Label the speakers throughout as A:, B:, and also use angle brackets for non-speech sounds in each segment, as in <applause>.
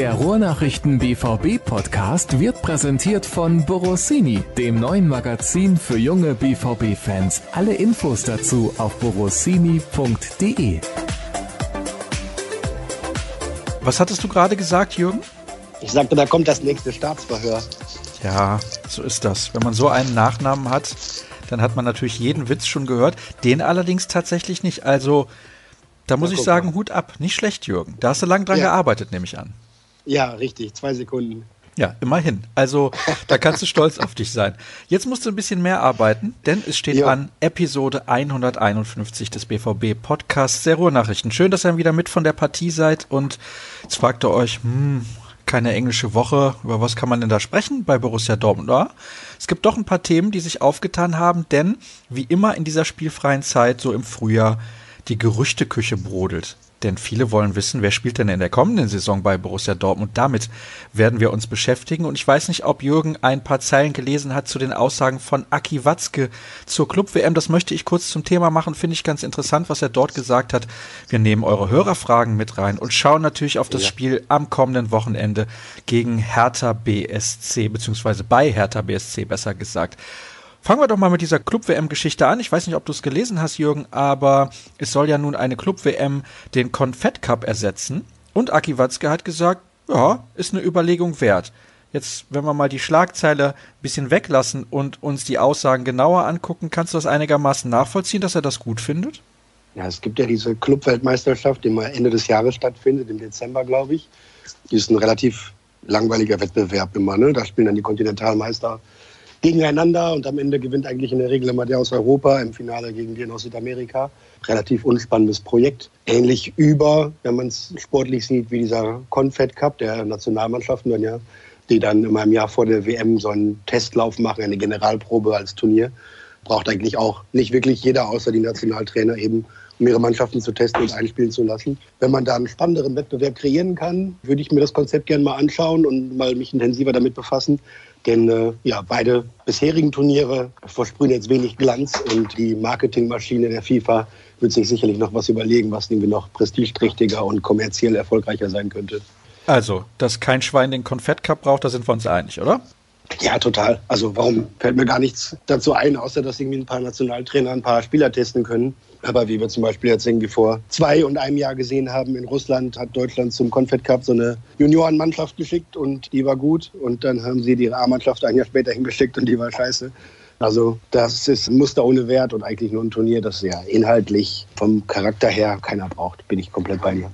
A: Der Ruhrnachrichten BVB Podcast wird präsentiert von Borossini, dem neuen Magazin für junge BVB Fans. Alle Infos dazu auf borossini.de.
B: Was hattest du gerade gesagt, Jürgen?
C: Ich sagte, da kommt das nächste Staatsverhör.
B: Ja, so ist das. Wenn man so einen Nachnamen hat, dann hat man natürlich jeden Witz schon gehört, den allerdings tatsächlich nicht. Also, da muss ja, ich sagen, mal. Hut ab. Nicht schlecht, Jürgen. Da hast du lang dran ja. gearbeitet, nehme ich an.
C: Ja, richtig. Zwei Sekunden.
B: Ja, immerhin. Also, da kannst du stolz auf dich sein. Jetzt musst du ein bisschen mehr arbeiten, denn es steht ja. an Episode 151 des BVB Podcasts der Ruhrnachrichten. Schön, dass ihr wieder mit von der Partie seid und jetzt fragt ihr euch, hm, keine englische Woche. Über was kann man denn da sprechen bei Borussia Dortmund? Ja, es gibt doch ein paar Themen, die sich aufgetan haben, denn wie immer in dieser spielfreien Zeit, so im Frühjahr, die Gerüchteküche brodelt. Denn viele wollen wissen, wer spielt denn in der kommenden Saison bei Borussia Dortmund. Damit werden wir uns beschäftigen. Und ich weiß nicht, ob Jürgen ein paar Zeilen gelesen hat zu den Aussagen von Aki Watzke zur Club-WM. Das möchte ich kurz zum Thema machen. Finde ich ganz interessant, was er dort gesagt hat. Wir nehmen eure Hörerfragen mit rein und schauen natürlich auf das ja. Spiel am kommenden Wochenende gegen Hertha BSC, beziehungsweise bei Hertha BSC besser gesagt. Fangen wir doch mal mit dieser Club-WM-Geschichte an. Ich weiß nicht, ob du es gelesen hast, Jürgen, aber es soll ja nun eine Club-WM den Confett Cup ersetzen. Und Aki Watzke hat gesagt, ja, ist eine Überlegung wert. Jetzt, wenn wir mal die Schlagzeile ein bisschen weglassen und uns die Aussagen genauer angucken, kannst du das einigermaßen nachvollziehen, dass er das gut findet?
C: Ja, es gibt ja diese Club-Weltmeisterschaft, die mal Ende des Jahres stattfindet, im Dezember, glaube ich. Die ist ein relativ langweiliger Wettbewerb immer. Ne? Da spielen dann die Kontinentalmeister gegeneinander und am Ende gewinnt eigentlich in der Regel immer der aus Europa, im Finale gegen den aus Südamerika. Relativ unspannendes Projekt. Ähnlich über, wenn man es sportlich sieht, wie dieser Confed Cup der Nationalmannschaften dann ja, die dann immer im Jahr vor der WM so einen Testlauf machen, eine Generalprobe als Turnier. Braucht eigentlich auch nicht wirklich jeder, außer die Nationaltrainer eben, um ihre Mannschaften zu testen und einspielen zu lassen. Wenn man da einen spannenderen Wettbewerb kreieren kann, würde ich mir das Konzept gerne mal anschauen und mal mich intensiver damit befassen. Denn äh, ja, beide bisherigen Turniere versprühen jetzt wenig Glanz und die Marketingmaschine der FIFA wird sich sicherlich noch was überlegen, was irgendwie noch prestigeträchtiger und kommerziell erfolgreicher sein könnte.
B: Also, dass kein Schwein den Konfett Cup braucht, da sind wir uns einig, oder?
C: Ja, total. Also warum fällt mir gar nichts dazu ein, außer dass irgendwie ein paar Nationaltrainer ein paar Spieler testen können. Aber wie wir zum Beispiel jetzt irgendwie vor zwei und einem Jahr gesehen haben, in Russland hat Deutschland zum Confed Cup so eine Juniorenmannschaft geschickt und die war gut. Und dann haben sie die A-Mannschaft ein Jahr später hingeschickt und die war scheiße. Also das ist ein Muster ohne Wert und eigentlich nur ein Turnier, das ja inhaltlich vom Charakter her keiner braucht. Bin ich komplett bei dir.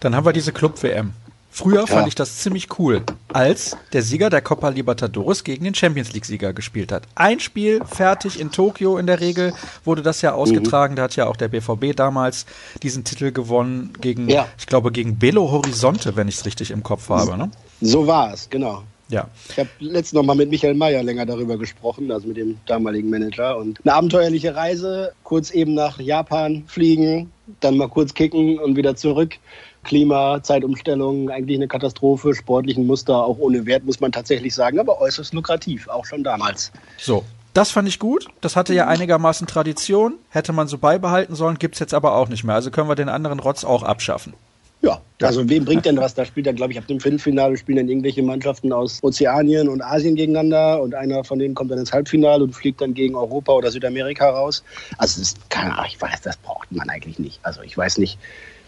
B: Dann haben wir diese Club-WM. Früher fand ich das ziemlich cool, als der Sieger der Copa Libertadores gegen den Champions League-Sieger gespielt hat. Ein Spiel fertig in Tokio in der Regel wurde das ja ausgetragen. Mhm. Da hat ja auch der BVB damals diesen Titel gewonnen gegen, ja. ich glaube, gegen Belo Horizonte, wenn ich es richtig im Kopf habe. Ne?
C: So war es, genau. Ja. Ich habe letztens noch mal mit Michael Mayer länger darüber gesprochen, also mit dem damaligen Manager. Und eine abenteuerliche Reise, kurz eben nach Japan fliegen, dann mal kurz kicken und wieder zurück. Klima, Zeitumstellung, eigentlich eine Katastrophe, sportlichen Muster auch ohne Wert, muss man tatsächlich sagen, aber äußerst lukrativ, auch schon damals.
B: So. Das fand ich gut. Das hatte ja einigermaßen Tradition. Hätte man so beibehalten sollen, gibt es jetzt aber auch nicht mehr. Also können wir den anderen Rotz auch abschaffen.
C: Ja, also wem bringt denn was? Da spielt ja, glaube ich, ab dem Viertelfinale spielen dann irgendwelche Mannschaften aus Ozeanien und Asien gegeneinander und einer von denen kommt dann ins Halbfinale und fliegt dann gegen Europa oder Südamerika raus. Also das ist keine Ahnung, ich weiß, das braucht man eigentlich nicht. Also ich weiß nicht,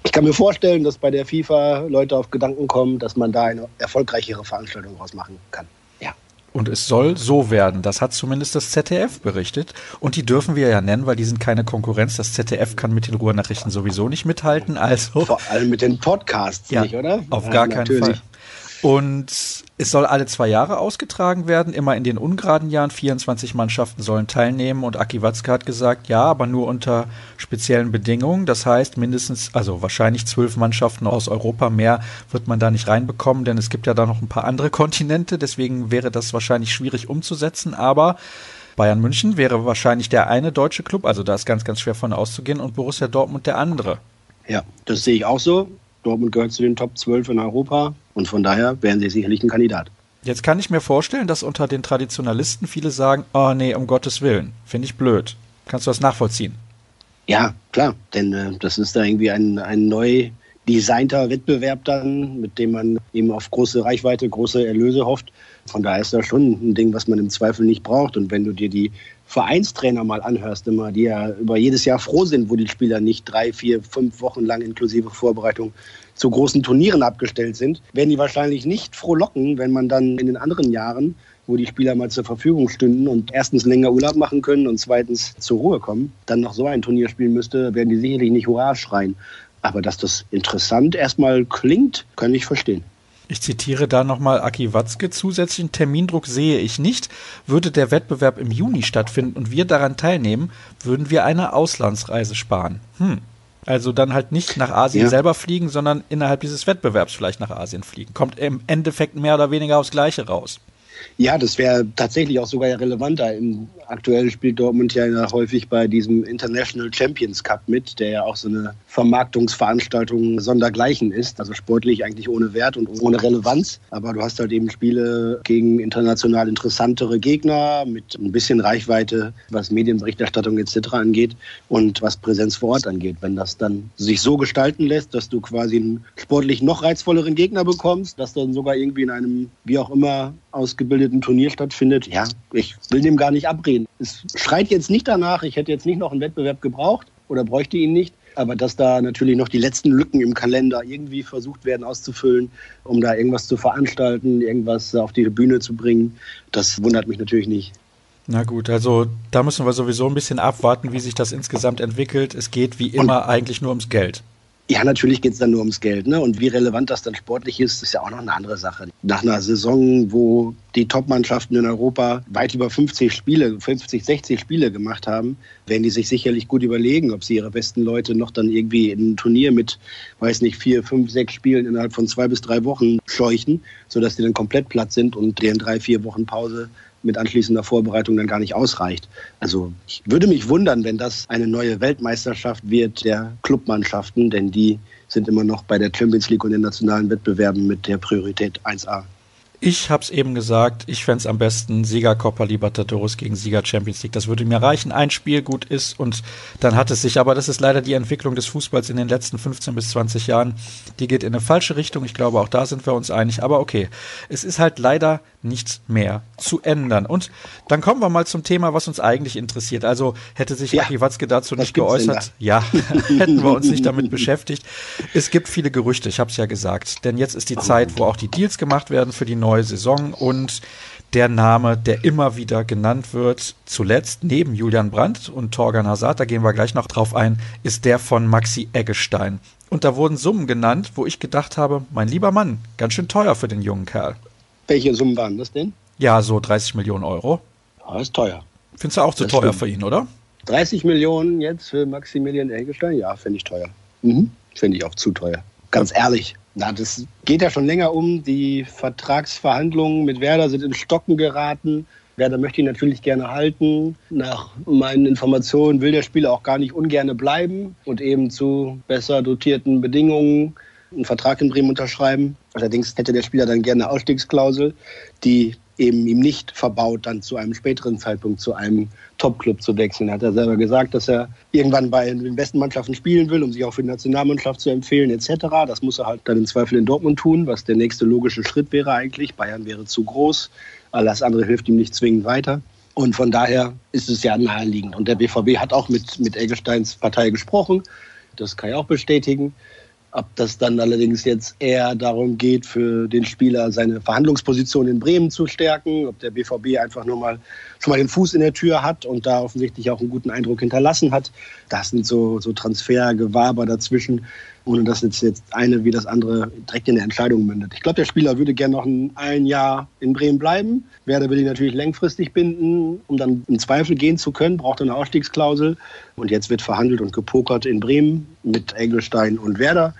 C: ich kann mir vorstellen, dass bei der FIFA Leute auf Gedanken kommen, dass man da eine erfolgreichere Veranstaltung draus machen kann. Ja.
B: Und es soll so werden. Das hat zumindest das ZDF berichtet. Und die dürfen wir ja nennen, weil die sind keine Konkurrenz. Das ZDF kann mit den Ruhrnachrichten sowieso nicht mithalten. Also
C: Vor allem mit den Podcasts
B: ja,
C: nicht, oder?
B: Auf gar ja, keinen Fall. Und es soll alle zwei Jahre ausgetragen werden, immer in den ungeraden Jahren. 24 Mannschaften sollen teilnehmen und Aki Watzke hat gesagt, ja, aber nur unter speziellen Bedingungen. Das heißt, mindestens, also wahrscheinlich zwölf Mannschaften aus Europa mehr wird man da nicht reinbekommen, denn es gibt ja da noch ein paar andere Kontinente. Deswegen wäre das wahrscheinlich schwierig umzusetzen. Aber Bayern München wäre wahrscheinlich der eine deutsche Club, also da ist ganz, ganz schwer von auszugehen, und Borussia Dortmund der andere.
C: Ja, das sehe ich auch so. Dortmund gehört zu den Top 12 in Europa und von daher wären sie sicherlich ein Kandidat.
B: Jetzt kann ich mir vorstellen, dass unter den Traditionalisten viele sagen, oh nee, um Gottes Willen, finde ich blöd. Kannst du das nachvollziehen?
C: Ja, klar, denn äh, das ist da irgendwie ein, ein neu designter Wettbewerb dann, mit dem man eben auf große Reichweite, große Erlöse hofft. Von daher ist das schon ein Ding, was man im Zweifel nicht braucht. Und wenn du dir die Vereinstrainer mal anhörst, immer, die ja über jedes Jahr froh sind, wo die Spieler nicht drei, vier, fünf Wochen lang inklusive Vorbereitung zu großen Turnieren abgestellt sind, werden die wahrscheinlich nicht frohlocken, wenn man dann in den anderen Jahren, wo die Spieler mal zur Verfügung stünden und erstens länger Urlaub machen können und zweitens zur Ruhe kommen, dann noch so ein Turnier spielen müsste, werden die sicherlich nicht Hurra schreien. Aber dass das interessant erstmal klingt, kann ich verstehen.
B: Ich zitiere da nochmal Aki Watzke. Zusätzlichen Termindruck sehe ich nicht. Würde der Wettbewerb im Juni stattfinden und wir daran teilnehmen, würden wir eine Auslandsreise sparen. Hm. Also dann halt nicht nach Asien ja. selber fliegen, sondern innerhalb dieses Wettbewerbs vielleicht nach Asien fliegen. Kommt im Endeffekt mehr oder weniger aufs Gleiche raus.
C: Ja, das wäre tatsächlich auch sogar relevanter. Im, aktuell spielt Dortmund ja häufig bei diesem International Champions Cup mit, der ja auch so eine Vermarktungsveranstaltung sondergleichen ist. Also sportlich eigentlich ohne Wert und ohne Relevanz. Aber du hast halt eben Spiele gegen international interessantere Gegner mit ein bisschen Reichweite, was Medienberichterstattung etc. angeht und was Präsenz vor Ort angeht. Wenn das dann sich so gestalten lässt, dass du quasi einen sportlich noch reizvolleren Gegner bekommst, dass dann sogar irgendwie in einem, wie auch immer, ausgebildeten Turnier stattfindet, ja, ich will dem gar nicht abreden. Es schreit jetzt nicht danach, ich hätte jetzt nicht noch einen Wettbewerb gebraucht oder bräuchte ihn nicht. Aber dass da natürlich noch die letzten Lücken im Kalender irgendwie versucht werden auszufüllen, um da irgendwas zu veranstalten, irgendwas auf die Bühne zu bringen, das wundert mich natürlich nicht.
B: Na gut, also da müssen wir sowieso ein bisschen abwarten, wie sich das insgesamt entwickelt. Es geht wie immer eigentlich nur ums Geld.
C: Ja, natürlich geht es dann nur ums Geld. Ne? Und wie relevant das dann sportlich ist, ist ja auch noch eine andere Sache. Nach einer Saison, wo die Top-Mannschaften in Europa weit über 50 Spiele, 50, 60 Spiele gemacht haben, werden die sich sicherlich gut überlegen, ob sie ihre besten Leute noch dann irgendwie in ein Turnier mit, weiß nicht, vier, fünf, sechs Spielen innerhalb von zwei bis drei Wochen scheuchen, sodass die dann komplett platt sind und deren drei, vier Wochen Pause mit anschließender Vorbereitung dann gar nicht ausreicht. Also ich würde mich wundern, wenn das eine neue Weltmeisterschaft wird der Clubmannschaften, denn die sind immer noch bei der Champions League und den nationalen Wettbewerben mit der Priorität 1a.
B: Ich habe es eben gesagt, ich fände es am besten Sieger Copa Libertadores gegen Sieger Champions League. Das würde mir reichen. Ein Spiel gut ist und dann hat es sich. Aber das ist leider die Entwicklung des Fußballs in den letzten 15 bis 20 Jahren. Die geht in eine falsche Richtung. Ich glaube, auch da sind wir uns einig. Aber okay, es ist halt leider nichts mehr zu ändern. Und dann kommen wir mal zum Thema, was uns eigentlich interessiert. Also hätte sich ja. Aki Watzke dazu nicht geäußert, ja, <laughs> hätten wir uns nicht damit beschäftigt. Es gibt viele Gerüchte, ich habe es ja gesagt. Denn jetzt ist die Zeit, wo auch die Deals gemacht werden für die neue neue Saison und der Name, der immer wieder genannt wird, zuletzt neben Julian Brandt und Torgan Hazard, da gehen wir gleich noch drauf ein, ist der von Maxi Eggestein. Und da wurden Summen genannt, wo ich gedacht habe, mein lieber Mann, ganz schön teuer für den jungen Kerl.
C: Welche Summen waren das denn?
B: Ja, so 30 Millionen Euro.
C: Ja, ist teuer.
B: Findest du auch zu das teuer stimmt. für ihn, oder?
C: 30 Millionen jetzt für Maximilian Eggestein? Ja, finde ich teuer. Mhm. Finde ich auch zu teuer. Ganz ehrlich. Na, das geht ja schon länger um. Die Vertragsverhandlungen mit Werder sind in Stocken geraten. Werder möchte ihn natürlich gerne halten. Nach meinen Informationen will der Spieler auch gar nicht ungerne bleiben und eben zu besser dotierten Bedingungen einen Vertrag in Bremen unterschreiben. Allerdings hätte der Spieler dann gerne eine Ausstiegsklausel, die eben ihm nicht verbaut, dann zu einem späteren Zeitpunkt zu einem Top-Club zu wechseln. Hat er selber gesagt, dass er irgendwann bei den besten Mannschaften spielen will, um sich auch für die Nationalmannschaft zu empfehlen etc. Das muss er halt dann im Zweifel in Dortmund tun, was der nächste logische Schritt wäre eigentlich. Bayern wäre zu groß, alles andere hilft ihm nicht zwingend weiter. Und von daher ist es ja naheliegend. Und der BVB hat auch mit, mit Eggesteins Partei gesprochen. Das kann ich auch bestätigen. Ob das dann allerdings jetzt eher darum geht, für den Spieler seine Verhandlungsposition in Bremen zu stärken, ob der BVB einfach nur mal schon mal den Fuß in der Tür hat und da offensichtlich auch einen guten Eindruck hinterlassen hat. Das sind so, so Transfergewaber dazwischen, ohne dass jetzt, jetzt eine wie das andere direkt in der Entscheidung mündet. Ich glaube, der Spieler würde gerne noch ein, ein Jahr in Bremen bleiben. Werder will ihn natürlich langfristig binden, um dann im Zweifel gehen zu können, braucht eine Ausstiegsklausel. Und jetzt wird verhandelt und gepokert in Bremen mit Engelstein und Werder.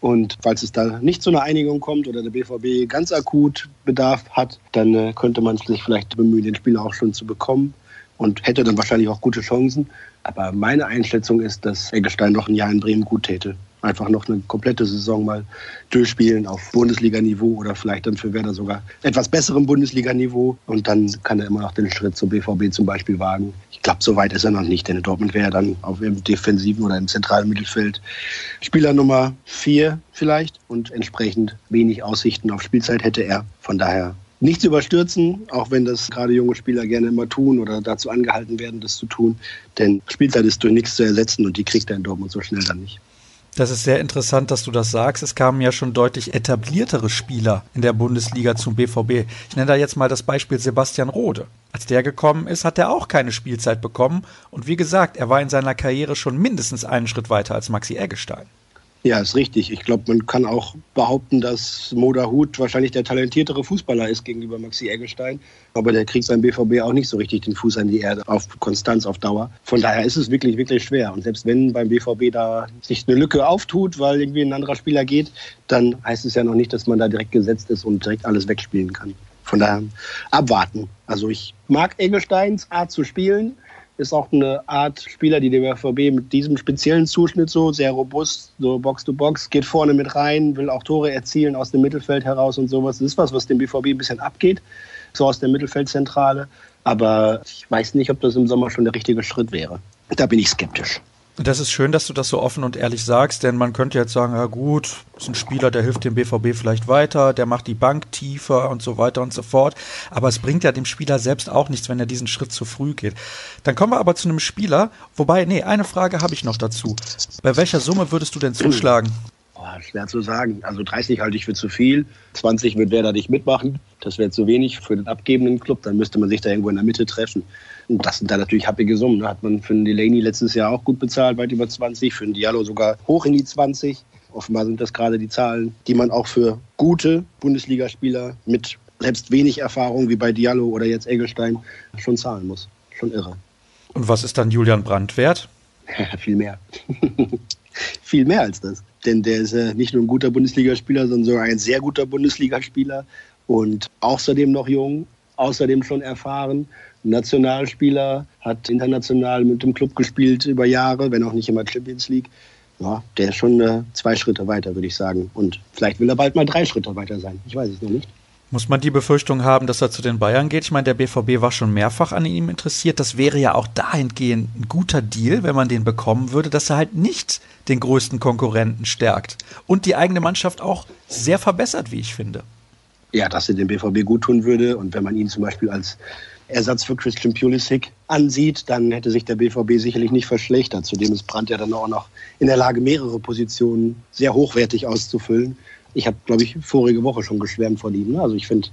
C: Und falls es da nicht zu einer Einigung kommt oder der BVB ganz akut Bedarf hat, dann äh, könnte man sich vielleicht bemühen, den Spieler auch schon zu bekommen und hätte dann wahrscheinlich auch gute Chancen. Aber meine Einschätzung ist, dass Eggestein noch ein Jahr in Bremen gut täte. Einfach noch eine komplette Saison mal durchspielen auf Bundesliga-Niveau oder vielleicht dann für Werder sogar etwas besserem Bundesliga-Niveau. Und dann kann er immer noch den Schritt zum BVB zum Beispiel wagen. Ich glaube, so weit ist er noch nicht, denn in Dortmund wäre er dann auf im defensiven oder im zentralen Mittelfeld Spieler Nummer vier vielleicht und entsprechend wenig Aussichten auf Spielzeit hätte er. Von daher nicht zu überstürzen, auch wenn das gerade junge Spieler gerne immer tun oder dazu angehalten werden, das zu tun. Denn Spielzeit ist durch nichts zu ersetzen und die kriegt er in Dortmund so schnell dann nicht.
B: Das ist sehr interessant, dass du das sagst. Es kamen ja schon deutlich etabliertere Spieler in der Bundesliga zum BVB. Ich nenne da jetzt mal das Beispiel Sebastian Rode. Als der gekommen ist, hat er auch keine Spielzeit bekommen. Und wie gesagt, er war in seiner Karriere schon mindestens einen Schritt weiter als Maxi Eggestein.
C: Ja, ist richtig. Ich glaube, man kann auch behaupten, dass Moda Hut wahrscheinlich der talentiertere Fußballer ist gegenüber Maxi Eggestein. Aber der kriegt beim BVB auch nicht so richtig den Fuß an die Erde auf Konstanz auf Dauer. Von daher ist es wirklich, wirklich schwer. Und selbst wenn beim BVB da sich eine Lücke auftut, weil irgendwie ein anderer Spieler geht, dann heißt es ja noch nicht, dass man da direkt gesetzt ist und direkt alles wegspielen kann. Von daher abwarten. Also ich mag Eggesteins Art zu spielen ist auch eine Art Spieler, die der BVB mit diesem speziellen Zuschnitt so sehr robust, so Box to Box, geht vorne mit rein, will auch Tore erzielen aus dem Mittelfeld heraus und sowas. Das ist was, was dem BVB ein bisschen abgeht, so aus der Mittelfeldzentrale. Aber ich weiß nicht, ob das im Sommer schon der richtige Schritt wäre. Da bin ich skeptisch.
B: Das ist schön, dass du das so offen und ehrlich sagst, denn man könnte jetzt sagen, ja gut, ist ein Spieler, der hilft dem BVB vielleicht weiter, der macht die Bank tiefer und so weiter und so fort. Aber es bringt ja dem Spieler selbst auch nichts, wenn er diesen Schritt zu früh geht. Dann kommen wir aber zu einem Spieler, wobei, nee, eine Frage habe ich noch dazu. Bei welcher Summe würdest du denn zuschlagen?
C: Boah, schwer zu sagen. Also 30 halte ich für zu viel. 20 wird wer da nicht mitmachen. Das wäre zu wenig für den abgebenden Club. Dann müsste man sich da irgendwo in der Mitte treffen. Und das sind da natürlich happige Summen. Da hat man für den Delaney letztes Jahr auch gut bezahlt, weit über 20, für den Diallo sogar hoch in die 20. Offenbar sind das gerade die Zahlen, die man auch für gute Bundesligaspieler mit selbst wenig Erfahrung wie bei Diallo oder jetzt Egelstein schon zahlen muss. Schon irre.
B: Und was ist dann Julian Brandt wert? <laughs>
C: Viel mehr. <laughs> Viel mehr als das. Denn der ist ja nicht nur ein guter Bundesligaspieler, sondern sogar ein sehr guter Bundesligaspieler und außerdem noch jung, außerdem schon erfahren Nationalspieler, hat international mit dem Club gespielt über Jahre, wenn auch nicht immer Champions League. Ja, der ist schon äh, zwei Schritte weiter, würde ich sagen. Und vielleicht will er bald mal drei Schritte weiter sein. Ich weiß es noch nicht.
B: Muss man die Befürchtung haben, dass er zu den Bayern geht? Ich meine, der BVB war schon mehrfach an ihm interessiert. Das wäre ja auch dahingehend ein guter Deal, wenn man den bekommen würde, dass er halt nicht den größten Konkurrenten stärkt und die eigene Mannschaft auch sehr verbessert, wie ich finde.
C: Ja, dass er dem BVB gut tun würde und wenn man ihn zum Beispiel als Ersatz für Christian Pulisic ansieht, dann hätte sich der BVB sicherlich nicht verschlechtert. Zudem ist Brandt ja dann auch noch in der Lage, mehrere Positionen sehr hochwertig auszufüllen. Ich habe, glaube ich, vorige Woche schon geschwärmt von ihm. Ne? Also ich finde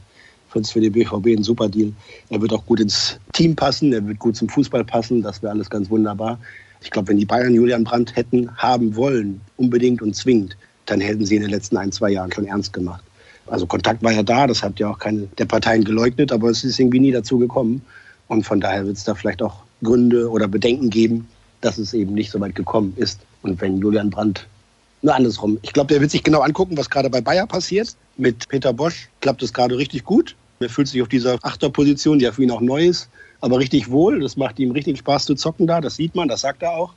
C: es für den BVB ein super Deal. Er wird auch gut ins Team passen, er wird gut zum Fußball passen. Das wäre alles ganz wunderbar. Ich glaube, wenn die Bayern Julian Brandt hätten haben wollen, unbedingt und zwingend, dann hätten sie in den letzten ein, zwei Jahren schon ernst gemacht. Also Kontakt war ja da, das hat ja auch keine der Parteien geleugnet, aber es ist irgendwie nie dazu gekommen. Und von daher wird es da vielleicht auch Gründe oder Bedenken geben, dass es eben nicht so weit gekommen ist. Und wenn Julian Brandt, nur andersrum, ich glaube, der wird sich genau angucken, was gerade bei Bayer passiert. Mit Peter Bosch klappt es gerade richtig gut. Er fühlt sich auf dieser Achterposition, die ja für ihn auch neu ist, aber richtig wohl. Das macht ihm richtig Spaß zu zocken da, das sieht man, das sagt er auch.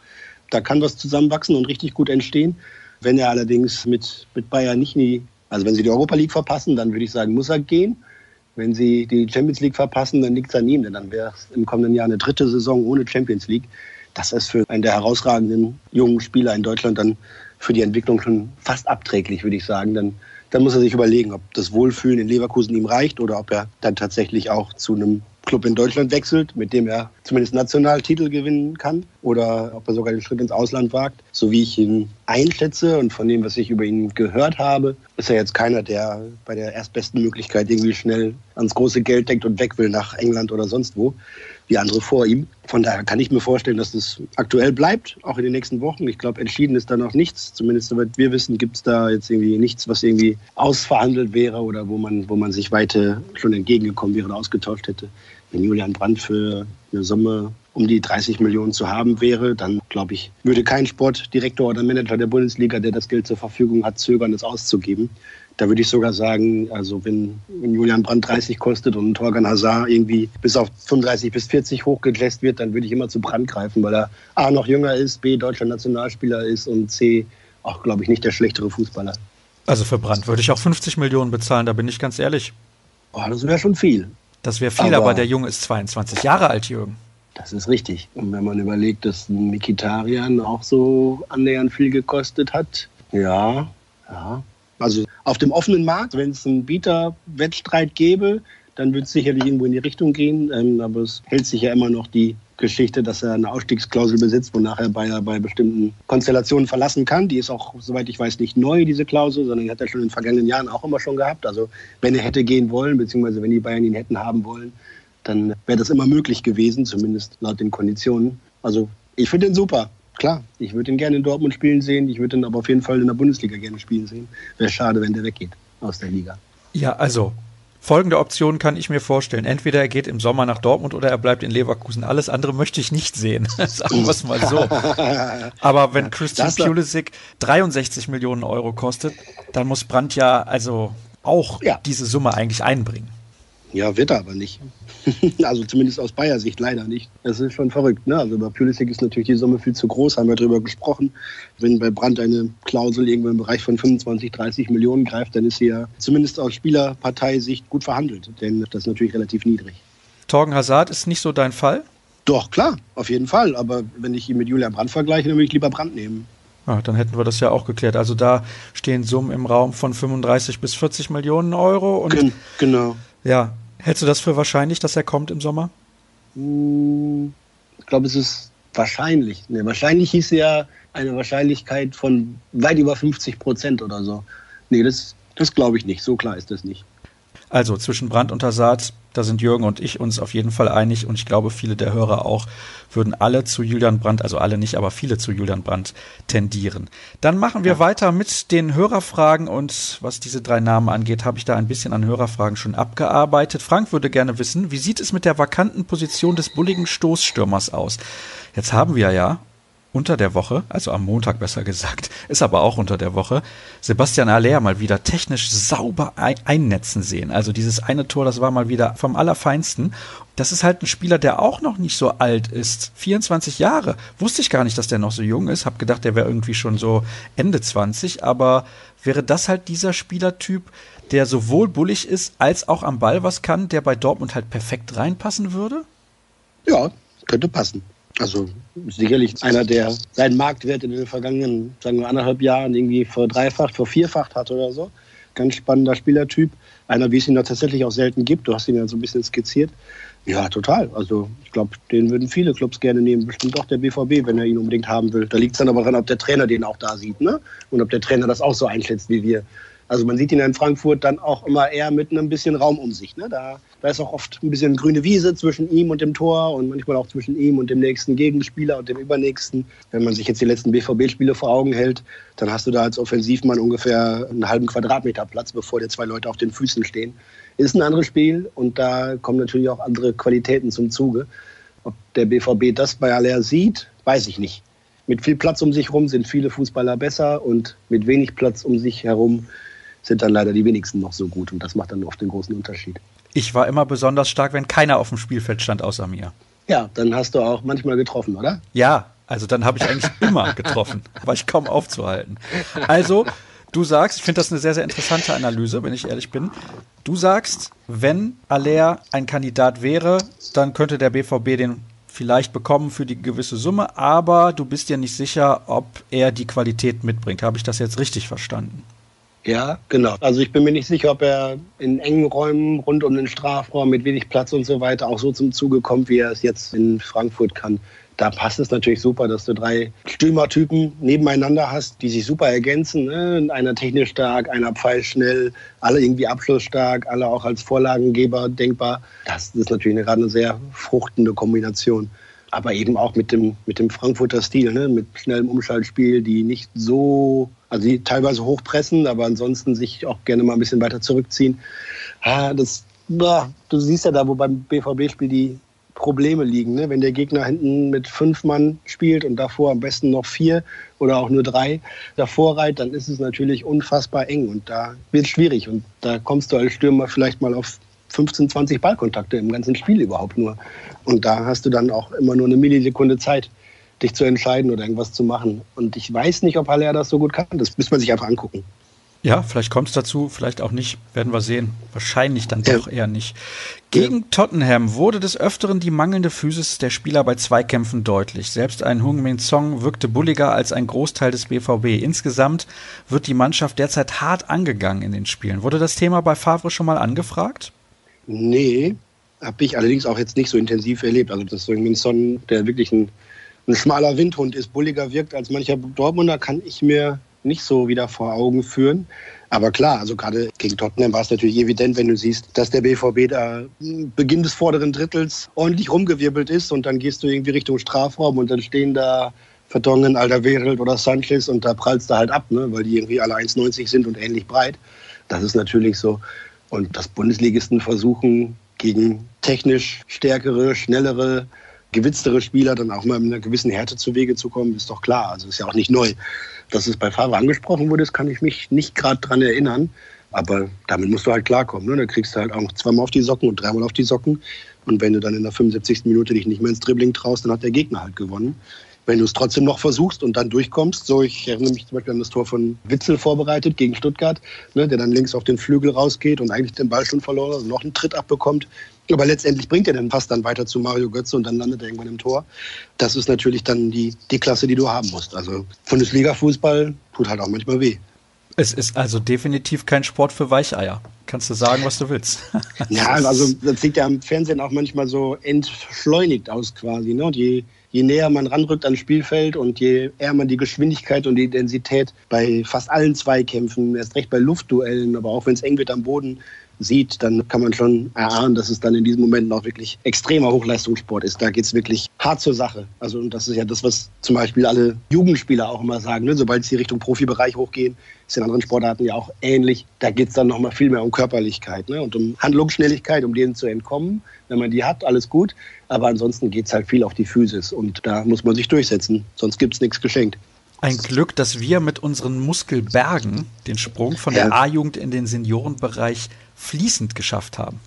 C: Da kann was zusammenwachsen und richtig gut entstehen. Wenn er allerdings mit, mit Bayer nicht in die also wenn sie die Europa League verpassen, dann würde ich sagen, muss er gehen. Wenn sie die Champions League verpassen, dann liegt es an ihm, denn dann wäre es im kommenden Jahr eine dritte Saison ohne Champions League. Das ist für einen der herausragenden jungen Spieler in Deutschland dann für die Entwicklung schon fast abträglich, würde ich sagen. Dann, dann muss er sich überlegen, ob das Wohlfühlen in Leverkusen ihm reicht oder ob er dann tatsächlich auch zu einem Club in Deutschland wechselt, mit dem er zumindest Nationaltitel gewinnen kann oder ob er sogar den Schritt ins Ausland wagt. So wie ich ihn einschätze und von dem, was ich über ihn gehört habe, ist er jetzt keiner, der bei der erstbesten Möglichkeit irgendwie schnell ans große Geld denkt und weg will nach England oder sonst wo, wie andere vor ihm. Von daher kann ich mir vorstellen, dass das aktuell bleibt, auch in den nächsten Wochen. Ich glaube, entschieden ist da noch nichts. Zumindest soweit wir wissen, gibt es da jetzt irgendwie nichts, was irgendwie ausverhandelt wäre oder wo man, wo man sich weiter schon entgegengekommen wäre oder ausgetauscht hätte. Wenn Julian Brandt für eine Summe um die 30 Millionen zu haben wäre, dann glaube ich, würde kein Sportdirektor oder Manager der Bundesliga, der das Geld zur Verfügung hat, zögern, es auszugeben. Da würde ich sogar sagen, also wenn, wenn Julian Brandt 30 kostet und Torgan Hazard irgendwie bis auf 35 bis 40 hochgegläst wird, dann würde ich immer zu Brandt greifen, weil er A noch jünger ist, B deutscher Nationalspieler ist und C auch, glaube ich, nicht der schlechtere Fußballer.
B: Also für Brandt würde ich auch 50 Millionen bezahlen, da bin ich ganz ehrlich.
C: Oh, das wäre schon viel.
B: Das wäre viel, aber, aber, der Junge ist 22 Jahre alt, Jürgen.
C: Das ist richtig. Und wenn man überlegt, dass ein Mikitarian auch so annähernd viel gekostet hat, ja, ja. Also auf dem offenen Markt, wenn es einen Bieterwettstreit gäbe, dann würde es sicherlich irgendwo in die Richtung gehen. Ähm, aber es hält sich ja immer noch die Geschichte, dass er eine Ausstiegsklausel besitzt, wonach er bei, bei bestimmten Konstellationen verlassen kann. Die ist auch, soweit ich weiß, nicht neu, diese Klausel, sondern die hat er schon in den vergangenen Jahren auch immer schon gehabt. Also wenn er hätte gehen wollen, beziehungsweise wenn die Bayern ihn hätten haben wollen, dann wäre das immer möglich gewesen, zumindest laut den Konditionen. Also ich finde ihn super. Klar, ich würde ihn gerne in Dortmund spielen sehen. Ich würde ihn aber auf jeden Fall in der Bundesliga gerne spielen sehen. Wäre schade, wenn der weggeht aus der Liga.
B: Ja, also Folgende Option kann ich mir vorstellen. Entweder er geht im Sommer nach Dortmund oder er bleibt in Leverkusen. Alles andere möchte ich nicht sehen. <laughs> Sagen wir es mal so. <laughs> Aber wenn Christian Pulisic 63 Millionen Euro kostet, dann muss Brandt ja also auch ja. diese Summe eigentlich einbringen.
C: Ja, wird er aber nicht. <laughs> also zumindest aus Bayer Sicht leider nicht. Das ist schon verrückt. Ne? Also bei Pulisic ist natürlich die Summe viel zu groß, haben wir darüber gesprochen. Wenn bei Brandt eine Klausel irgendwo im Bereich von 25, 30 Millionen greift, dann ist sie ja zumindest aus Spielerparteisicht gut verhandelt. Denn das ist natürlich relativ niedrig.
B: Torgen Hazard ist nicht so dein Fall?
C: Doch, klar, auf jeden Fall. Aber wenn ich ihn mit Julian Brandt vergleiche, dann würde ich lieber Brandt nehmen.
B: Ja, dann hätten wir das ja auch geklärt. Also da stehen Summen im Raum von 35 bis 40 Millionen Euro. Und
C: genau.
B: Ja, hältst du das für wahrscheinlich, dass er kommt im Sommer?
C: Hm, ich glaube, es ist wahrscheinlich. Nee, wahrscheinlich hieß ja eine Wahrscheinlichkeit von weit über 50 Prozent oder so. Nee, das, das glaube ich nicht. So klar ist das nicht.
B: Also zwischen Brand und Hazard, da sind Jürgen und ich uns auf jeden Fall einig und ich glaube, viele der Hörer auch würden alle zu Julian Brandt, also alle nicht, aber viele zu Julian Brandt tendieren. Dann machen wir ja. weiter mit den Hörerfragen und was diese drei Namen angeht, habe ich da ein bisschen an Hörerfragen schon abgearbeitet. Frank würde gerne wissen, wie sieht es mit der vakanten Position des bulligen Stoßstürmers aus? Jetzt haben wir ja unter der Woche, also am Montag besser gesagt, <laughs> ist aber auch unter der Woche, Sebastian Aller mal wieder technisch sauber einnetzen sehen. Also dieses eine Tor, das war mal wieder vom Allerfeinsten. Das ist halt ein Spieler, der auch noch nicht so alt ist. 24 Jahre. Wusste ich gar nicht, dass der noch so jung ist. Hab gedacht, der wäre irgendwie schon so Ende 20. Aber wäre das halt dieser Spielertyp, der sowohl bullig ist, als auch am Ball was kann, der bei Dortmund halt perfekt reinpassen würde?
C: Ja, könnte passen. Also sicherlich einer, der seinen Marktwert in den vergangenen, sagen wir, anderthalb Jahren irgendwie verdreifacht, vervierfacht hat oder so. Ganz spannender Spielertyp. Einer, wie es ihn da tatsächlich auch selten gibt. Du hast ihn ja so ein bisschen skizziert. Ja, total. Also ich glaube, den würden viele Clubs gerne nehmen. Bestimmt auch der BVB, wenn er ihn unbedingt haben will. Da liegt es dann aber daran, ob der Trainer den auch da sieht, ne? Und ob der Trainer das auch so einschätzt wie wir. Also man sieht ihn in Frankfurt dann auch immer eher mit einem bisschen Raum um sich. Ne? Da, da ist auch oft ein bisschen grüne Wiese zwischen ihm und dem Tor und manchmal auch zwischen ihm und dem nächsten Gegenspieler und dem übernächsten. Wenn man sich jetzt die letzten BVB-Spiele vor Augen hält, dann hast du da als Offensivmann ungefähr einen halben Quadratmeter Platz, bevor dir zwei Leute auf den Füßen stehen. Ist ein anderes Spiel und da kommen natürlich auch andere Qualitäten zum Zuge. Ob der BVB das bei Aller sieht, weiß ich nicht. Mit viel Platz um sich herum sind viele Fußballer besser und mit wenig Platz um sich herum sind dann leider die wenigsten noch so gut und das macht dann oft den großen Unterschied.
B: Ich war immer besonders stark, wenn keiner auf dem Spielfeld stand außer mir.
C: Ja, dann hast du auch manchmal getroffen, oder?
B: Ja, also dann habe ich eigentlich <laughs> immer getroffen, war ich kaum aufzuhalten. Also, du sagst, ich finde das eine sehr, sehr interessante Analyse, wenn ich ehrlich bin. Du sagst, wenn Aller ein Kandidat wäre, dann könnte der BVB den vielleicht bekommen für die gewisse Summe, aber du bist dir nicht sicher, ob er die Qualität mitbringt. Habe ich das jetzt richtig verstanden?
C: Ja, genau. Also ich bin mir nicht sicher, ob er in engen Räumen rund um den Strafraum mit wenig Platz und so weiter auch so zum Zuge kommt, wie er es jetzt in Frankfurt kann. Da passt es natürlich super, dass du drei Stürmertypen nebeneinander hast, die sich super ergänzen. Ne? Einer technisch stark, einer pfeilschnell, alle irgendwie abschlussstark, alle auch als Vorlagengeber denkbar. Das ist natürlich gerade eine sehr fruchtende Kombination aber eben auch mit dem, mit dem Frankfurter Stil, ne? mit schnellem Umschaltspiel, die nicht so also die teilweise hochpressen, aber ansonsten sich auch gerne mal ein bisschen weiter zurückziehen. Ah, das, boah, du siehst ja da, wo beim BVB-Spiel die Probleme liegen. Ne? Wenn der Gegner hinten mit fünf Mann spielt und davor am besten noch vier oder auch nur drei davor reiht, dann ist es natürlich unfassbar eng und da wird es schwierig. Und da kommst du als Stürmer vielleicht mal auf 15, 20 Ballkontakte im ganzen Spiel überhaupt nur. Und da hast du dann auch immer nur eine Millisekunde Zeit, dich zu entscheiden oder irgendwas zu machen. Und ich weiß nicht, ob Haller das so gut kann. Das müsste man sich einfach angucken.
B: Ja, vielleicht kommt es dazu, vielleicht auch nicht, werden wir sehen. Wahrscheinlich dann doch ja. eher nicht. Gegen ja. Tottenham wurde des Öfteren die mangelnde Physis der Spieler bei Zweikämpfen deutlich. Selbst ein Hung Min Song wirkte bulliger als ein Großteil des BVB. Insgesamt wird die Mannschaft derzeit hart angegangen in den Spielen. Wurde das Thema bei Favre schon mal angefragt?
C: Nee, habe ich allerdings auch jetzt nicht so intensiv erlebt. Also, dass Hung Min Son, der wirklich ein, ein schmaler Windhund ist, bulliger wirkt als mancher Dortmunder, kann ich mir nicht so wieder vor Augen führen. Aber klar, also gerade gegen Tottenham war es natürlich evident, wenn du siehst, dass der BVB da Beginn des vorderen Drittels ordentlich rumgewirbelt ist und dann gehst du irgendwie Richtung Strafraum und dann stehen da Vertongen, Alderweireld oder Sanchez und da prallst du halt ab, ne, weil die irgendwie alle 1,90 sind und ähnlich breit. Das ist natürlich so. Und das Bundesligisten versuchen gegen technisch stärkere, schnellere, gewitztere Spieler dann auch mal mit einer gewissen Härte zu Wege zu kommen, ist doch klar. Also ist ja auch nicht neu. Dass es bei Favre angesprochen wurde, das kann ich mich nicht gerade dran erinnern. Aber damit musst du halt klarkommen. Ne? Da kriegst du halt auch zweimal auf die Socken und dreimal auf die Socken. Und wenn du dann in der 75. Minute dich nicht mehr ins Dribbling traust, dann hat der Gegner halt gewonnen. Wenn du es trotzdem noch versuchst und dann durchkommst, so ich erinnere mich zum Beispiel an das Tor von Witzel vorbereitet gegen Stuttgart, ne, der dann links auf den Flügel rausgeht und eigentlich den Ball schon verloren hat und noch einen Tritt abbekommt. Aber letztendlich bringt er den Pass dann weiter zu Mario Götze und dann landet er irgendwann im Tor. Das ist natürlich dann die, die Klasse, die du haben musst. Also Bundesliga-Fußball tut halt auch manchmal weh.
B: Es ist also definitiv kein Sport für Weicheier. Kannst du sagen, was du willst.
C: ja, <laughs> also das sieht ja am Fernsehen auch manchmal so entschleunigt aus quasi. Ne? Und je, je näher man ranrückt ans Spielfeld und je eher man die Geschwindigkeit und die Intensität bei fast allen Zweikämpfen, erst recht bei Luftduellen, aber auch wenn es eng wird am Boden, sieht, dann kann man schon erahnen, dass es dann in diesen Momenten auch wirklich extremer Hochleistungssport ist. Da geht es wirklich hart zur Sache. Also und das ist ja das, was zum Beispiel alle Jugendspieler auch immer sagen. Ne? Sobald sie Richtung Profibereich hochgehen, ist in anderen Sportarten ja auch ähnlich. Da geht es dann nochmal viel mehr um Körperlichkeit ne? und um Handlungsschnelligkeit, um denen zu entkommen. Wenn man die hat, alles gut. Aber ansonsten geht es halt viel auf die Physis und da muss man sich durchsetzen. Sonst gibt es nichts geschenkt.
B: Ein Glück, dass wir mit unseren Muskelbergen den Sprung von der A-Jugend in den Seniorenbereich fließend geschafft haben.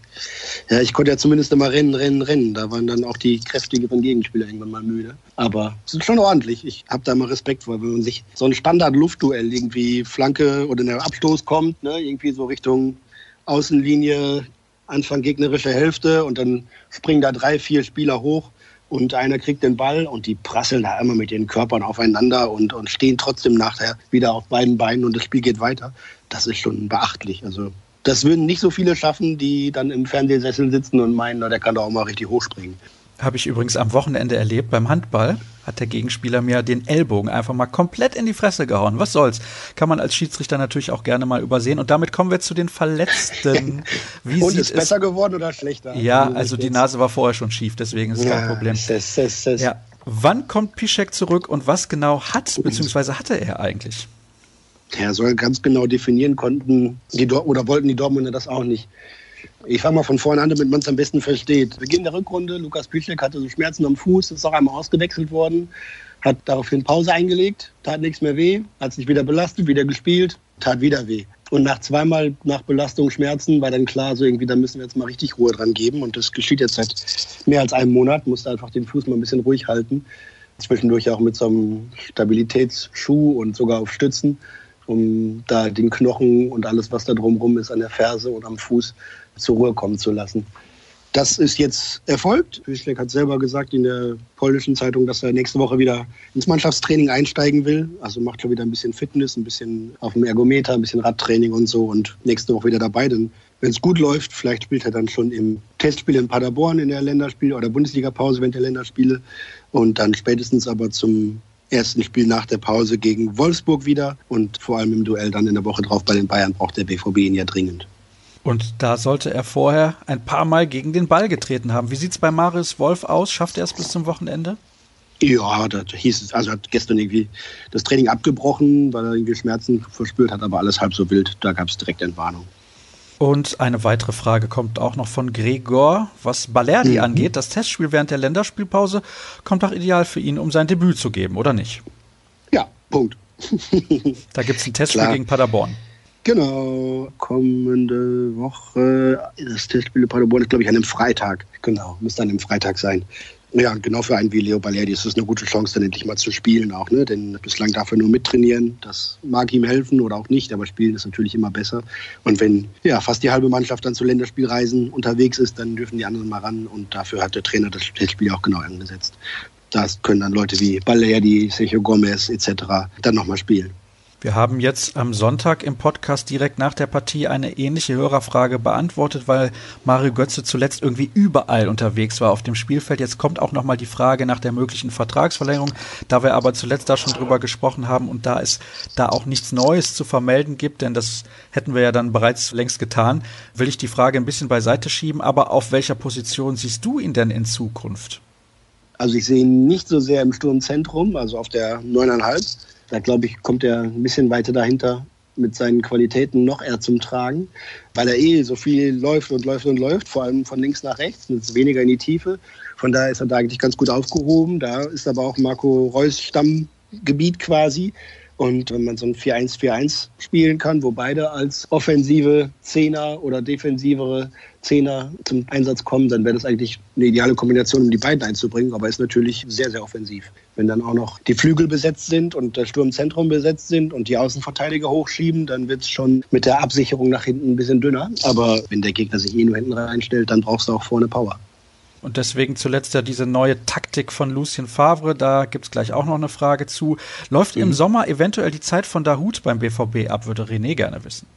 C: Ja, ich konnte ja zumindest immer rennen, rennen, rennen. Da waren dann auch die kräftigeren Gegenspieler irgendwann mal müde. Aber es ist schon ordentlich. Ich habe da mal Respekt vor, wenn man sich so ein Standard-Luftduell irgendwie Flanke oder der Abstoß kommt, ne, irgendwie so Richtung Außenlinie, Anfang gegnerische Hälfte und dann springen da drei, vier Spieler hoch und einer kriegt den Ball und die prasseln da immer mit ihren Körpern aufeinander und, und stehen trotzdem nachher wieder auf beiden Beinen und das Spiel geht weiter. Das ist schon beachtlich. Also das würden nicht so viele schaffen, die dann im Fernsehsessel sitzen und meinen, na, der kann doch auch mal richtig hochspringen.
B: Habe ich übrigens am Wochenende erlebt beim Handball. Hat der Gegenspieler mir den Ellbogen einfach mal komplett in die Fresse gehauen. Was soll's? Kann man als Schiedsrichter natürlich auch gerne mal übersehen. Und damit kommen wir zu den Verletzten. <laughs>
C: Wie Und ist es besser geworden oder schlechter?
B: Ja, also die Nase war vorher schon schief, deswegen ist es ja, kein Problem. Das, das, das. Ja. Wann kommt Piszek zurück und was genau hat, beziehungsweise hatte er eigentlich?
C: Er soll ganz genau definieren, konnten die Dor oder wollten die Dortmunder das auch nicht. Ich fange mal von vorne an, damit man es am besten versteht. Beginn der Rückrunde, Lukas Piszczek hatte so Schmerzen am Fuß, ist auch einmal ausgewechselt worden, hat daraufhin Pause eingelegt, tat nichts mehr weh, hat sich wieder belastet, wieder gespielt, tat wieder weh. Und nach zweimal nach Belastung Schmerzen war dann klar, so irgendwie, da müssen wir jetzt mal richtig Ruhe dran geben. Und das geschieht jetzt seit mehr als einem Monat, musste einfach den Fuß mal ein bisschen ruhig halten. Zwischendurch auch mit so einem Stabilitätsschuh und sogar auf Stützen um da den Knochen und alles, was da drumherum ist, an der Ferse und am Fuß zur Ruhe kommen zu lassen. Das ist jetzt erfolgt. Piszczek hat selber gesagt in der polnischen Zeitung, dass er nächste Woche wieder ins Mannschaftstraining einsteigen will. Also macht schon wieder ein bisschen Fitness, ein bisschen auf dem Ergometer, ein bisschen Radtraining und so und nächste Woche wieder dabei. Denn wenn es gut läuft, vielleicht spielt er dann schon im Testspiel in Paderborn in der Länderspiel oder Bundesliga-Pause während der Länderspiele und dann spätestens aber zum ersten Spiel nach der Pause gegen Wolfsburg wieder und vor allem im Duell dann in der Woche drauf bei den Bayern braucht der BVB ihn ja dringend.
B: Und da sollte er vorher ein paar Mal gegen den Ball getreten haben. Wie sieht es bei Marius Wolf aus? Schafft er es bis zum Wochenende?
C: Ja, da hieß es, also hat gestern irgendwie das Training abgebrochen, weil er irgendwie Schmerzen verspürt hat, aber alles halb so wild. Da gab es direkt Entwarnung.
B: Und eine weitere Frage kommt auch noch von Gregor. Was Balerdi mhm. angeht, das Testspiel während der Länderspielpause kommt auch ideal für ihn, um sein Debüt zu geben, oder nicht?
C: Ja, Punkt.
B: da gibt es ein Testspiel Klar. gegen Paderborn.
C: Genau, kommende Woche. Das Testspiel in Paderborn ist, glaube ich, an einem Freitag. Genau, müsste an einem Freitag sein. Ja, genau für einen wie Leo Balerdi ist es eine gute Chance, dann endlich mal zu spielen auch, ne? Denn bislang darf er nur mittrainieren. Das mag ihm helfen oder auch nicht, aber spielen ist natürlich immer besser. Und wenn ja fast die halbe Mannschaft dann zu Länderspielreisen unterwegs ist, dann dürfen die anderen mal ran und dafür hat der Trainer das Spiel auch genau angesetzt. Da können dann Leute wie Balerdi, Sergio Gomez etc. dann nochmal spielen.
B: Wir haben jetzt am Sonntag im Podcast direkt nach der Partie eine ähnliche Hörerfrage beantwortet, weil Mario Götze zuletzt irgendwie überall unterwegs war auf dem Spielfeld. Jetzt kommt auch nochmal die Frage nach der möglichen Vertragsverlängerung. Da wir aber zuletzt da schon drüber gesprochen haben und da es da auch nichts Neues zu vermelden gibt, denn das hätten wir ja dann bereits längst getan, will ich die Frage ein bisschen beiseite schieben. Aber auf welcher Position siehst du ihn denn in Zukunft?
C: Also ich sehe ihn nicht so sehr im Sturmzentrum, also auf der neuneinhalb da glaube ich, kommt er ein bisschen weiter dahinter mit seinen Qualitäten noch eher zum Tragen, weil er eh so viel läuft und läuft und läuft, vor allem von links nach rechts, und weniger in die Tiefe. Von daher ist er da eigentlich ganz gut aufgehoben. Da ist aber auch Marco Reus Stammgebiet quasi. Und wenn man so ein 4-1-4-1 spielen kann, wo beide als offensive Zehner oder defensivere Zehner zum Einsatz kommen, dann wäre das eigentlich eine ideale Kombination, um die beiden einzubringen. Aber ist natürlich sehr, sehr offensiv. Wenn dann auch noch die Flügel besetzt sind und das Sturmzentrum besetzt sind und die Außenverteidiger hochschieben, dann wird es schon mit der Absicherung nach hinten ein bisschen dünner. Aber wenn der Gegner sich eh nur hinten reinstellt, dann brauchst du auch vorne Power.
B: Und deswegen zuletzt ja diese neue Taktik von Lucien Favre, da gibt es gleich auch noch eine Frage zu. Läuft mhm. im Sommer eventuell die Zeit von Dahut beim BVB ab, würde René gerne wissen.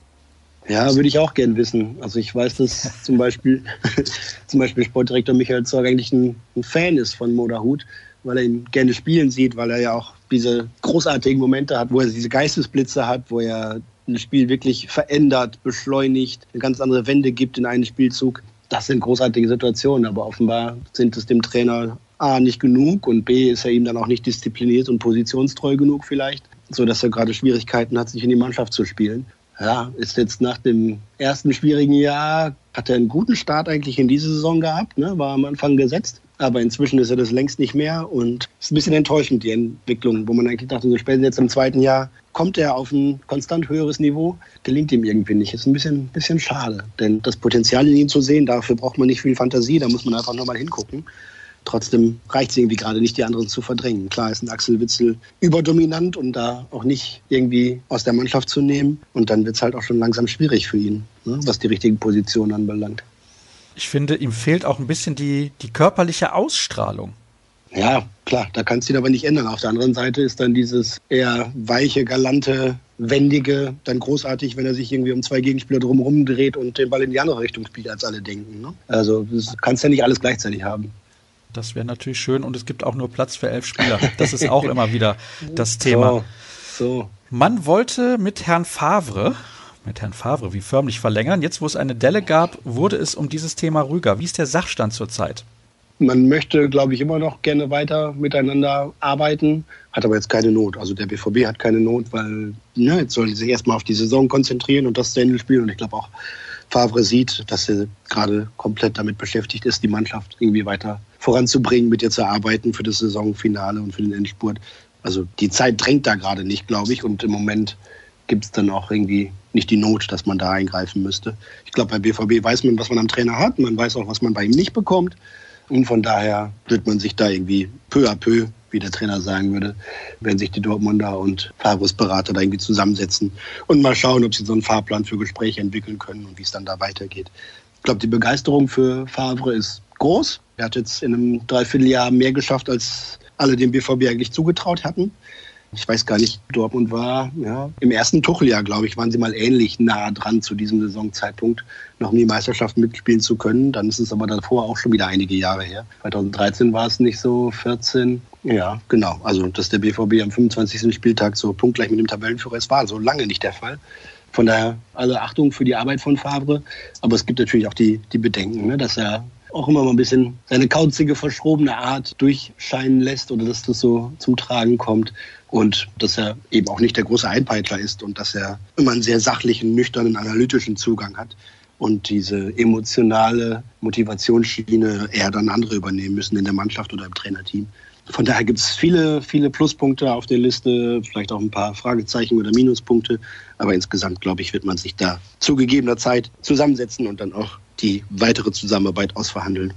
C: Ja, würde ich auch gerne wissen. Also ich weiß, dass <laughs> zum Beispiel, <laughs> zum Beispiel Sportdirektor Michael Zorg eigentlich ein, ein Fan ist von Modahut, weil er ihn gerne spielen sieht, weil er ja auch diese großartigen Momente hat, wo er diese Geistesblitze hat, wo er ein Spiel wirklich verändert, beschleunigt, eine ganz andere Wende gibt in einen Spielzug das sind großartige Situationen, aber offenbar sind es dem Trainer A nicht genug und B ist er ihm dann auch nicht diszipliniert und positionstreu genug vielleicht, sodass er gerade Schwierigkeiten hat, sich in die Mannschaft zu spielen. Ja, ist jetzt nach dem ersten schwierigen Jahr, hat er einen guten Start eigentlich in diese Saison gehabt, ne? war am Anfang gesetzt. Aber inzwischen ist er das längst nicht mehr und es ist ein bisschen enttäuschend, die Entwicklung, wo man eigentlich dachte, so spätestens jetzt im zweiten Jahr kommt er auf ein konstant höheres Niveau, gelingt ihm irgendwie nicht. Ist ein bisschen, bisschen schade, denn das Potenzial in ihm zu sehen, dafür braucht man nicht viel Fantasie, da muss man einfach nochmal hingucken. Trotzdem reicht es irgendwie gerade nicht, die anderen zu verdrängen. Klar ist ein Axel Witzel überdominant und da auch nicht irgendwie aus der Mannschaft zu nehmen. Und dann wird es halt auch schon langsam schwierig für ihn, ne, was die richtigen Positionen anbelangt.
B: Ich finde, ihm fehlt auch ein bisschen die, die körperliche Ausstrahlung.
C: Ja, klar, da kannst du ihn aber nicht ändern. Auf der anderen Seite ist dann dieses eher weiche, galante, wendige dann großartig, wenn er sich irgendwie um zwei Gegenspieler drumherum dreht und den Ball in die andere Richtung spielt, als alle denken. Ne? Also das kannst ja nicht alles gleichzeitig haben.
B: Das wäre natürlich schön und es gibt auch nur Platz für elf Spieler. Das ist auch <laughs> immer wieder das Thema. So, so. Man wollte mit Herrn Favre mit Herrn Favre wie förmlich verlängern. Jetzt, wo es eine Delle gab, wurde es um dieses Thema ruhiger. Wie ist der Sachstand zurzeit?
C: Man möchte, glaube ich, immer noch gerne weiter miteinander arbeiten, hat aber jetzt keine Not. Also der BVB hat keine Not, weil ne, jetzt soll sich erstmal auf die Saison konzentrieren und das zu Ende spielen. Und ich glaube auch, Favre sieht, dass er gerade komplett damit beschäftigt ist, die Mannschaft irgendwie weiter voranzubringen, mit ihr zu arbeiten für das Saisonfinale und für den Endspurt. Also die Zeit drängt da gerade nicht, glaube ich. Und im Moment gibt es dann auch irgendwie nicht die Not, dass man da eingreifen müsste. Ich glaube, bei BVB weiß man, was man am Trainer hat. Man weiß auch, was man bei ihm nicht bekommt. Und von daher wird man sich da irgendwie peu à peu, wie der Trainer sagen würde, werden sich die Dortmunder und Favres Berater da irgendwie zusammensetzen und mal schauen, ob sie so einen Fahrplan für Gespräche entwickeln können und wie es dann da weitergeht. Ich glaube, die Begeisterung für Favre ist groß. Er hat jetzt in einem Dreivierteljahr mehr geschafft, als alle dem BVB eigentlich zugetraut hatten ich weiß gar nicht, Dortmund war ja, im ersten Tucheljahr, glaube ich, waren sie mal ähnlich nah dran zu diesem Saisonzeitpunkt, noch um die Meisterschaft mitspielen zu können. Dann ist es aber davor auch schon wieder einige Jahre her. 2013 war es nicht so, 14. Ja, genau. Also, dass der BVB am 25. Spieltag so punktgleich mit dem Tabellenführer ist, war so lange nicht der Fall. Von daher alle Achtung für die Arbeit von Favre. Aber es gibt natürlich auch die, die Bedenken, ne, dass er auch immer mal ein bisschen seine kauzige, verschrobene Art durchscheinen lässt oder dass das so zum Tragen kommt und dass er eben auch nicht der große Einpeitscher ist und dass er immer einen sehr sachlichen, nüchternen, analytischen Zugang hat und diese emotionale Motivationsschiene eher dann andere übernehmen müssen in der Mannschaft oder im Trainerteam. Von daher gibt es viele, viele Pluspunkte auf der Liste, vielleicht auch ein paar Fragezeichen oder Minuspunkte. Aber insgesamt, glaube ich, wird man sich da zu gegebener Zeit zusammensetzen und dann auch die weitere Zusammenarbeit ausverhandeln.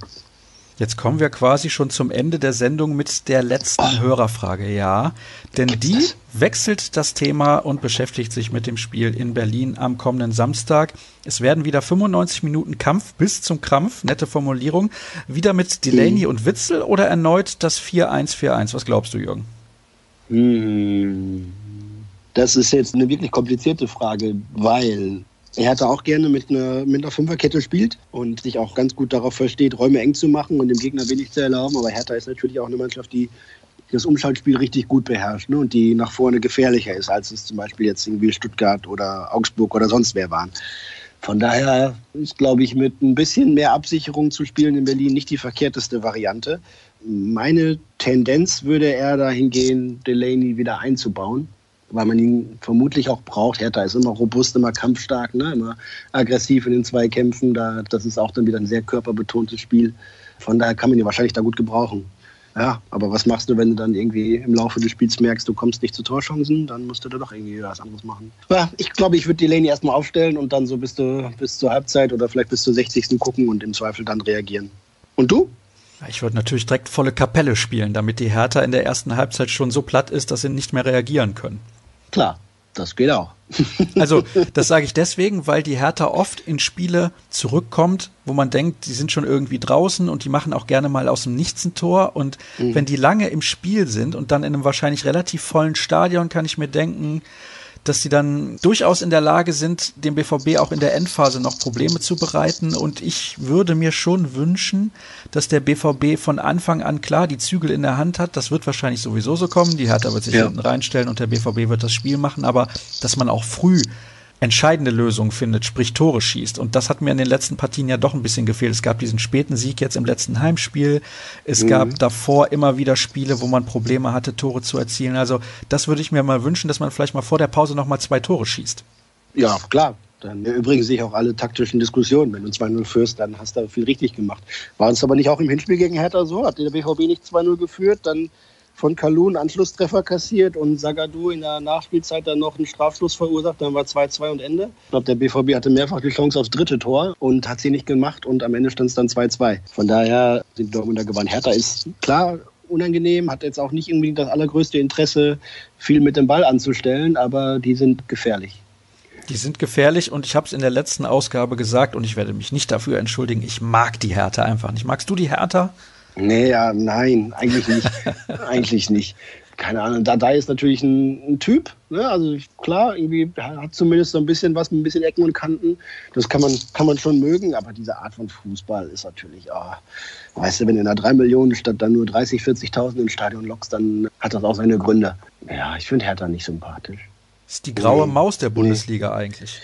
B: Jetzt kommen wir quasi schon zum Ende der Sendung mit der letzten oh. Hörerfrage, ja. Denn Gibt's die das? wechselt das Thema und beschäftigt sich mit dem Spiel in Berlin am kommenden Samstag. Es werden wieder 95 Minuten Kampf bis zum Krampf, nette Formulierung. Wieder mit Delaney hm. und Witzel oder erneut das 4-1-4-1? Was glaubst du, Jürgen?
C: Hm. Das ist jetzt eine wirklich komplizierte Frage, weil er hatte auch gerne mit einer, mit einer Fünferkette spielt und sich auch ganz gut darauf versteht, Räume eng zu machen und dem Gegner wenig zu erlauben. Aber Hertha ist natürlich auch eine Mannschaft, die das Umschaltspiel richtig gut beherrscht ne? und die nach vorne gefährlicher ist, als es zum Beispiel jetzt irgendwie Stuttgart oder Augsburg oder sonst wer waren. Von daher ist, glaube ich, mit ein bisschen mehr Absicherung zu spielen in Berlin nicht die verkehrteste Variante. Meine Tendenz würde eher dahin gehen, Delaney wieder einzubauen weil man ihn vermutlich auch braucht. Hertha ist immer robust, immer kampfstark, ne? immer aggressiv in den Zweikämpfen. Da, das ist auch dann wieder ein sehr körperbetontes Spiel. Von daher kann man ihn wahrscheinlich da gut gebrauchen. Ja, aber was machst du, wenn du dann irgendwie im Laufe des Spiels merkst, du kommst nicht zu Torchancen? Dann musst du da doch irgendwie was anderes machen. Ja, ich glaube, ich würde Delaney erstmal aufstellen und dann so bis, du, bis zur Halbzeit oder vielleicht bis zur 60. gucken und im Zweifel dann reagieren. Und du?
B: Ich würde natürlich direkt volle Kapelle spielen, damit die Hertha in der ersten Halbzeit schon so platt ist, dass sie nicht mehr reagieren können.
C: Klar, das geht auch. <laughs>
B: also, das sage ich deswegen, weil die Hertha oft in Spiele zurückkommt, wo man denkt, die sind schon irgendwie draußen und die machen auch gerne mal aus dem Nichts ein Tor. Und mhm. wenn die lange im Spiel sind und dann in einem wahrscheinlich relativ vollen Stadion, kann ich mir denken, dass sie dann durchaus in der Lage sind, dem BVB auch in der Endphase noch Probleme zu bereiten. Und ich würde mir schon wünschen, dass der BVB von Anfang an klar die Zügel in der Hand hat. Das wird wahrscheinlich sowieso so kommen. Die Hertha wird sich ja. hinten reinstellen und der BVB wird das Spiel machen. Aber dass man auch früh entscheidende Lösungen findet, sprich Tore schießt. Und das hat mir in den letzten Partien ja doch ein bisschen gefehlt. Es gab diesen späten Sieg jetzt im letzten Heimspiel. Es mhm. gab davor immer wieder Spiele, wo man Probleme hatte, Tore zu erzielen. Also das würde ich mir mal wünschen, dass man vielleicht mal vor der Pause noch mal zwei Tore schießt.
C: Ja, klar. Dann übrigens sich auch alle taktischen Diskussionen. Wenn du 2-0 führst, dann hast du viel richtig gemacht. War es aber nicht auch im Hinspiel gegen Hertha so? Hat der BVB nicht 2-0 geführt? Dann von Kalun Anschlusstreffer kassiert und Sagadu in der Nachspielzeit dann noch einen Strafschluss verursacht. Dann war 2-2 und Ende. Ich glaube, der BVB hatte mehrfach die Chance aufs dritte Tor und hat sie nicht gemacht und am Ende stand es dann 2-2. Von daher sind Dortmunder gewonnen. Hertha ist klar unangenehm, hat jetzt auch nicht unbedingt das allergrößte Interesse, viel mit dem Ball anzustellen, aber die sind gefährlich.
B: Die sind gefährlich und ich habe es in der letzten Ausgabe gesagt und ich werde mich nicht dafür entschuldigen. Ich mag die Hertha einfach nicht. Magst du die Hertha?
C: Nee, ja, nein, eigentlich nicht. <laughs> eigentlich nicht. Keine Ahnung, Dada ist natürlich ein, ein Typ. Ne? Also klar, irgendwie hat zumindest so ein bisschen was mit ein bisschen Ecken und Kanten. Das kann man, kann man schon mögen, aber diese Art von Fußball ist natürlich, oh, weißt du, wenn du in einer 3 Millionen statt dann nur 30, 40.000 im Stadion lockst, dann hat das auch seine Gründe. Ja, ich finde Hertha nicht sympathisch.
B: ist die graue nee. Maus der Bundesliga nee. eigentlich.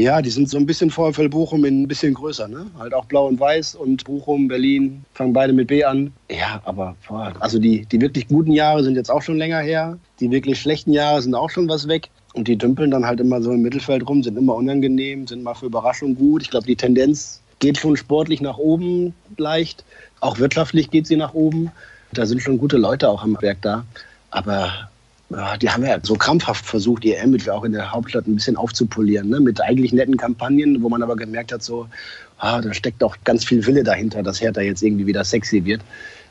C: Ja, die sind so ein bisschen VfL Bochum ein bisschen größer, ne? Halt auch blau und weiß und Bochum, Berlin fangen beide mit B an. Ja, aber boah, also die, die wirklich guten Jahre sind jetzt auch schon länger her. Die wirklich schlechten Jahre sind auch schon was weg. Und die dümpeln dann halt immer so im Mittelfeld rum, sind immer unangenehm, sind mal für Überraschung gut. Ich glaube, die Tendenz geht schon sportlich nach oben leicht. Auch wirtschaftlich geht sie nach oben. Da sind schon gute Leute auch am Werk da. Aber die haben ja so krampfhaft versucht, ihr Image auch in der Hauptstadt ein bisschen aufzupolieren, ne? mit eigentlich netten Kampagnen, wo man aber gemerkt hat, so, ah, da steckt doch ganz viel Wille dahinter, dass Hertha jetzt irgendwie wieder sexy wird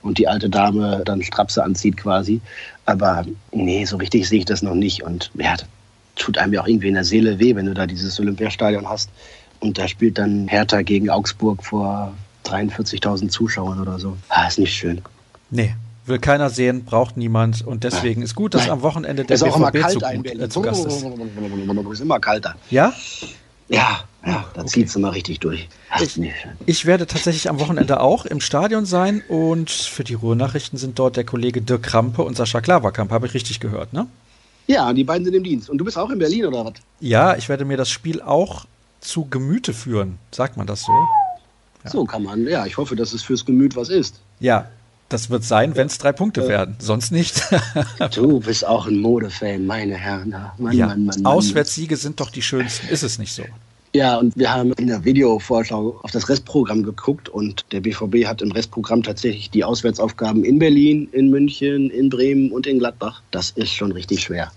C: und die alte Dame dann Strapse anzieht quasi. Aber nee, so richtig sehe ich das noch nicht. Und ja, tut einem ja auch irgendwie in der Seele weh, wenn du da dieses Olympiastadion hast. Und da spielt dann Hertha gegen Augsburg vor 43.000 Zuschauern oder so. Ah, ist nicht schön.
B: Nee, will keiner sehen, braucht niemand und deswegen ist gut, dass Nein. am Wochenende der ist
C: BVB auch immer kalt zu, äh, zu Gast ist. <laughs> Ist immer kalter.
B: Ja?
C: Ja, ja, da okay. zieht es immer richtig durch.
B: Ich, ich, werde tatsächlich am Wochenende auch im Stadion sein und für die Ruhrnachrichten sind dort der Kollege Dirk Krampe und Sascha Klaverkamp, habe ich richtig gehört, ne?
C: Ja, die beiden sind im Dienst. Und du bist auch in Berlin oder was?
B: Ja, ich werde mir das Spiel auch zu Gemüte führen. Sagt man das so?
C: Ja. So kann man, ja. Ich hoffe, dass es fürs Gemüt was ist.
B: Ja, das wird sein, wenn es drei Punkte äh, werden. Sonst nicht. <laughs>
C: du bist auch ein Modefan, meine Herren.
B: Mann, ja. Mann, Mann, Mann. Auswärtssiege sind doch die schönsten. Ist es nicht so?
C: Ja, und wir haben in der Videovorschau auf das Restprogramm geguckt und der BVB hat im Restprogramm tatsächlich die Auswärtsaufgaben in Berlin, in München, in Bremen und in Gladbach. Das ist schon richtig schwer.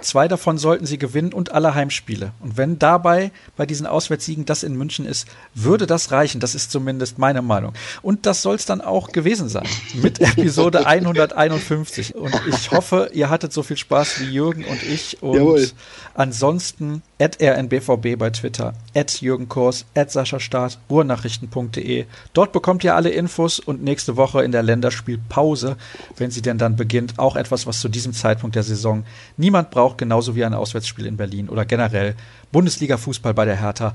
B: Zwei davon sollten sie gewinnen und alle Heimspiele. Und wenn dabei bei diesen Auswärtssiegen das in München ist, würde das reichen. Das ist zumindest meine Meinung. Und das soll es dann auch gewesen sein mit <laughs> Episode 151. Und ich hoffe, ihr hattet so viel Spaß wie Jürgen und ich. Und Jawohl. ansonsten at rnbvb bei Twitter, at Jürgen Kors, at Sascha Staat, ruhrnachrichten.de. Dort bekommt ihr alle Infos und nächste Woche in der Länderspielpause, wenn sie denn dann beginnt, auch etwas, was zu diesem Zeitpunkt der Saison niemand braucht, genauso wie ein Auswärtsspiel in Berlin oder generell Bundesliga-Fußball bei der Hertha.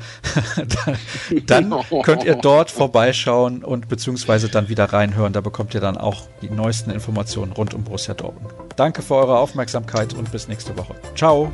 B: <laughs> dann könnt ihr dort vorbeischauen und beziehungsweise dann wieder reinhören. Da bekommt ihr dann auch die neuesten Informationen rund um Borussia Dortmund. Danke für eure Aufmerksamkeit und bis nächste Woche. Ciao.